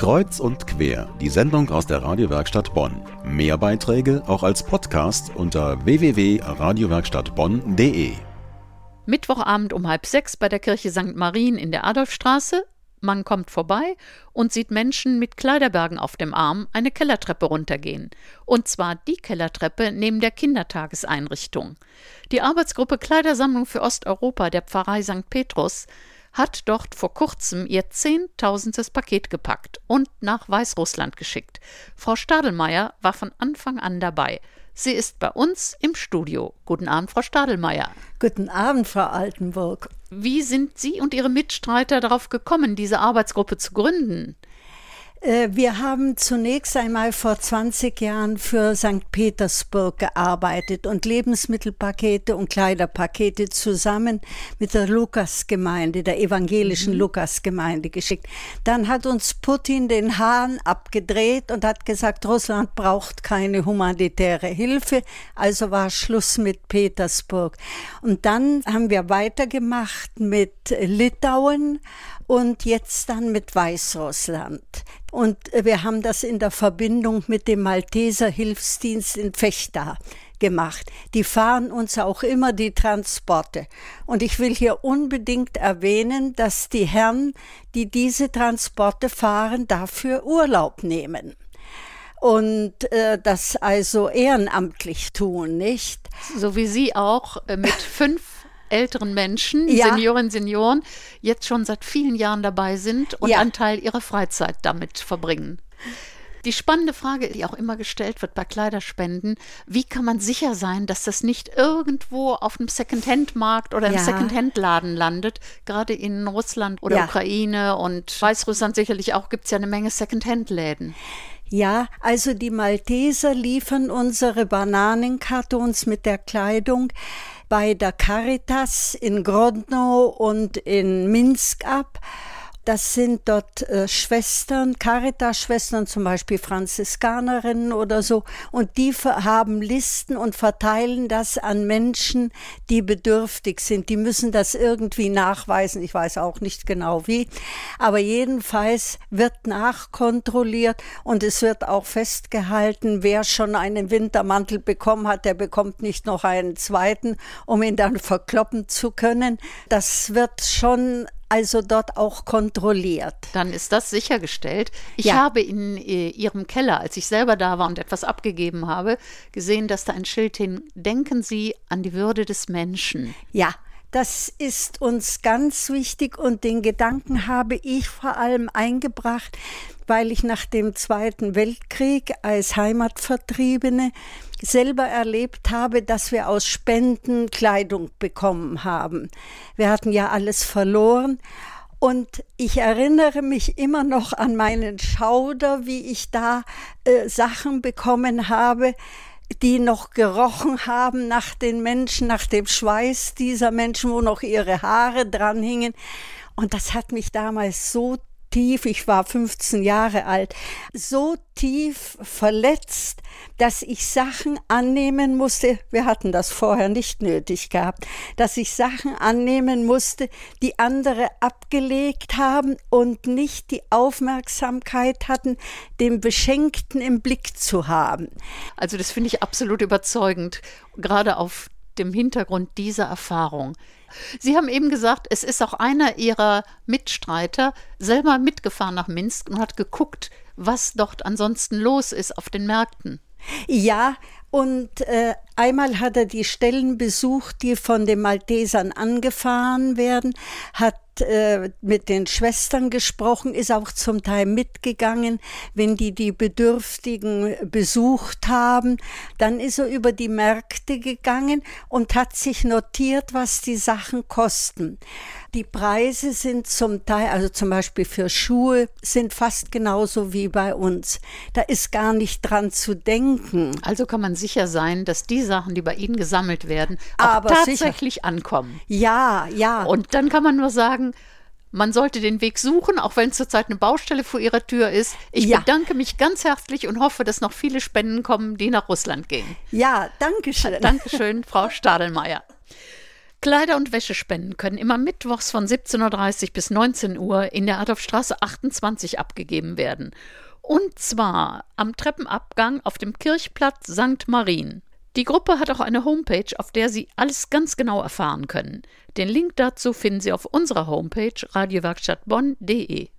Kreuz und quer, die Sendung aus der Radiowerkstatt Bonn. Mehr Beiträge auch als Podcast unter www.radiowerkstattbonn.de. Mittwochabend um halb sechs bei der Kirche St. Marien in der Adolfstraße. Man kommt vorbei und sieht Menschen mit Kleiderbergen auf dem Arm eine Kellertreppe runtergehen. Und zwar die Kellertreppe neben der Kindertageseinrichtung. Die Arbeitsgruppe Kleidersammlung für Osteuropa der Pfarrei St. Petrus hat dort vor kurzem ihr zehntausendstes Paket gepackt und nach Weißrussland geschickt. Frau Stadelmeier war von Anfang an dabei. Sie ist bei uns im Studio. Guten Abend, Frau Stadelmeier. Guten Abend, Frau Altenburg. Wie sind Sie und Ihre Mitstreiter darauf gekommen, diese Arbeitsgruppe zu gründen? Äh, wir haben zunächst einmal vor 20 Jahren für St. Petersburg gearbeitet und Lebensmittelpakete und Kleiderpakete zusammen mit der Lukasgemeinde, der evangelischen mhm. Lukasgemeinde geschickt. Dann hat uns Putin den Hahn abgedreht und hat gesagt, Russland braucht keine humanitäre Hilfe, also war Schluss mit Petersburg. Und dann haben wir weitergemacht mit Litauen und jetzt dann mit Weißrussland. Und wir haben das in der Verbindung mit dem Malteser Hilfsdienst in Fechter gemacht. Die fahren uns auch immer die Transporte. Und ich will hier unbedingt erwähnen, dass die Herren, die diese Transporte fahren, dafür Urlaub nehmen und äh, das also ehrenamtlich tun, nicht? So wie Sie auch äh, mit fünf älteren Menschen, ja. Seniorinnen, Senioren, jetzt schon seit vielen Jahren dabei sind und ja. einen Teil ihrer Freizeit damit verbringen. Die spannende Frage, die auch immer gestellt wird bei Kleiderspenden, wie kann man sicher sein, dass das nicht irgendwo auf einem Secondhand-Markt oder im ja. Secondhand-Laden landet? Gerade in Russland oder ja. Ukraine und Weißrussland sicherlich auch gibt es ja eine Menge Secondhand-Läden. Ja, also die Malteser liefern unsere Bananenkartons mit der Kleidung bei der Caritas in Grodno und in Minsk ab. Das sind dort äh, Schwestern, Caritas-Schwestern, zum Beispiel Franziskanerinnen oder so, und die haben Listen und verteilen das an Menschen, die bedürftig sind. Die müssen das irgendwie nachweisen. Ich weiß auch nicht genau wie. Aber jedenfalls wird nachkontrolliert und es wird auch festgehalten, wer schon einen Wintermantel bekommen hat, der bekommt nicht noch einen zweiten, um ihn dann verkloppen zu können. Das wird schon also dort auch kontrolliert. Dann ist das sichergestellt. Ich ja. habe in äh, Ihrem Keller, als ich selber da war und etwas abgegeben habe, gesehen, dass da ein Schild hin, denken Sie an die Würde des Menschen. Ja, das ist uns ganz wichtig und den Gedanken habe ich vor allem eingebracht, weil ich nach dem Zweiten Weltkrieg als Heimatvertriebene selber erlebt habe, dass wir aus Spenden Kleidung bekommen haben. Wir hatten ja alles verloren. Und ich erinnere mich immer noch an meinen Schauder, wie ich da äh, Sachen bekommen habe, die noch gerochen haben nach den Menschen, nach dem Schweiß dieser Menschen, wo noch ihre Haare dran hingen. Und das hat mich damals so tief, ich war 15 Jahre alt, so tief verletzt, dass ich Sachen annehmen musste, wir hatten das vorher nicht nötig gehabt, dass ich Sachen annehmen musste, die andere abgelegt haben und nicht die Aufmerksamkeit hatten, den Beschenkten im Blick zu haben. Also das finde ich absolut überzeugend, gerade auf dem Hintergrund dieser Erfahrung. Sie haben eben gesagt, es ist auch einer Ihrer Mitstreiter selber mitgefahren nach Minsk und hat geguckt, was dort ansonsten los ist auf den Märkten. Ja, und äh, einmal hat er die Stellen besucht, die von den Maltesern angefahren werden, hat äh, mit den Schwestern gesprochen, ist auch zum Teil mitgegangen, wenn die die Bedürftigen besucht haben. Dann ist er über die Märkte gegangen und hat sich notiert, was die Sachen kosten. Die Preise sind zum Teil, also zum Beispiel für Schuhe, sind fast genauso wie bei uns. Da ist gar nicht dran zu denken. Also kann man sicher sein, dass die Sachen, die bei Ihnen gesammelt werden, auch Aber tatsächlich sicher. ankommen. Ja, ja. Und dann kann man nur sagen, man sollte den Weg suchen, auch wenn zurzeit eine Baustelle vor Ihrer Tür ist. Ich ja. bedanke mich ganz herzlich und hoffe, dass noch viele Spenden kommen, die nach Russland gehen. Ja, danke schön. Dankeschön, Frau Stadelmeier. Kleider- und Wäschespenden können immer mittwochs von 17.30 Uhr bis 19 Uhr in der Adolfstraße 28 abgegeben werden. Und zwar am Treppenabgang auf dem Kirchplatz St. Marien. Die Gruppe hat auch eine Homepage, auf der Sie alles ganz genau erfahren können. Den Link dazu finden Sie auf unserer Homepage radiowerkstattbonn.de.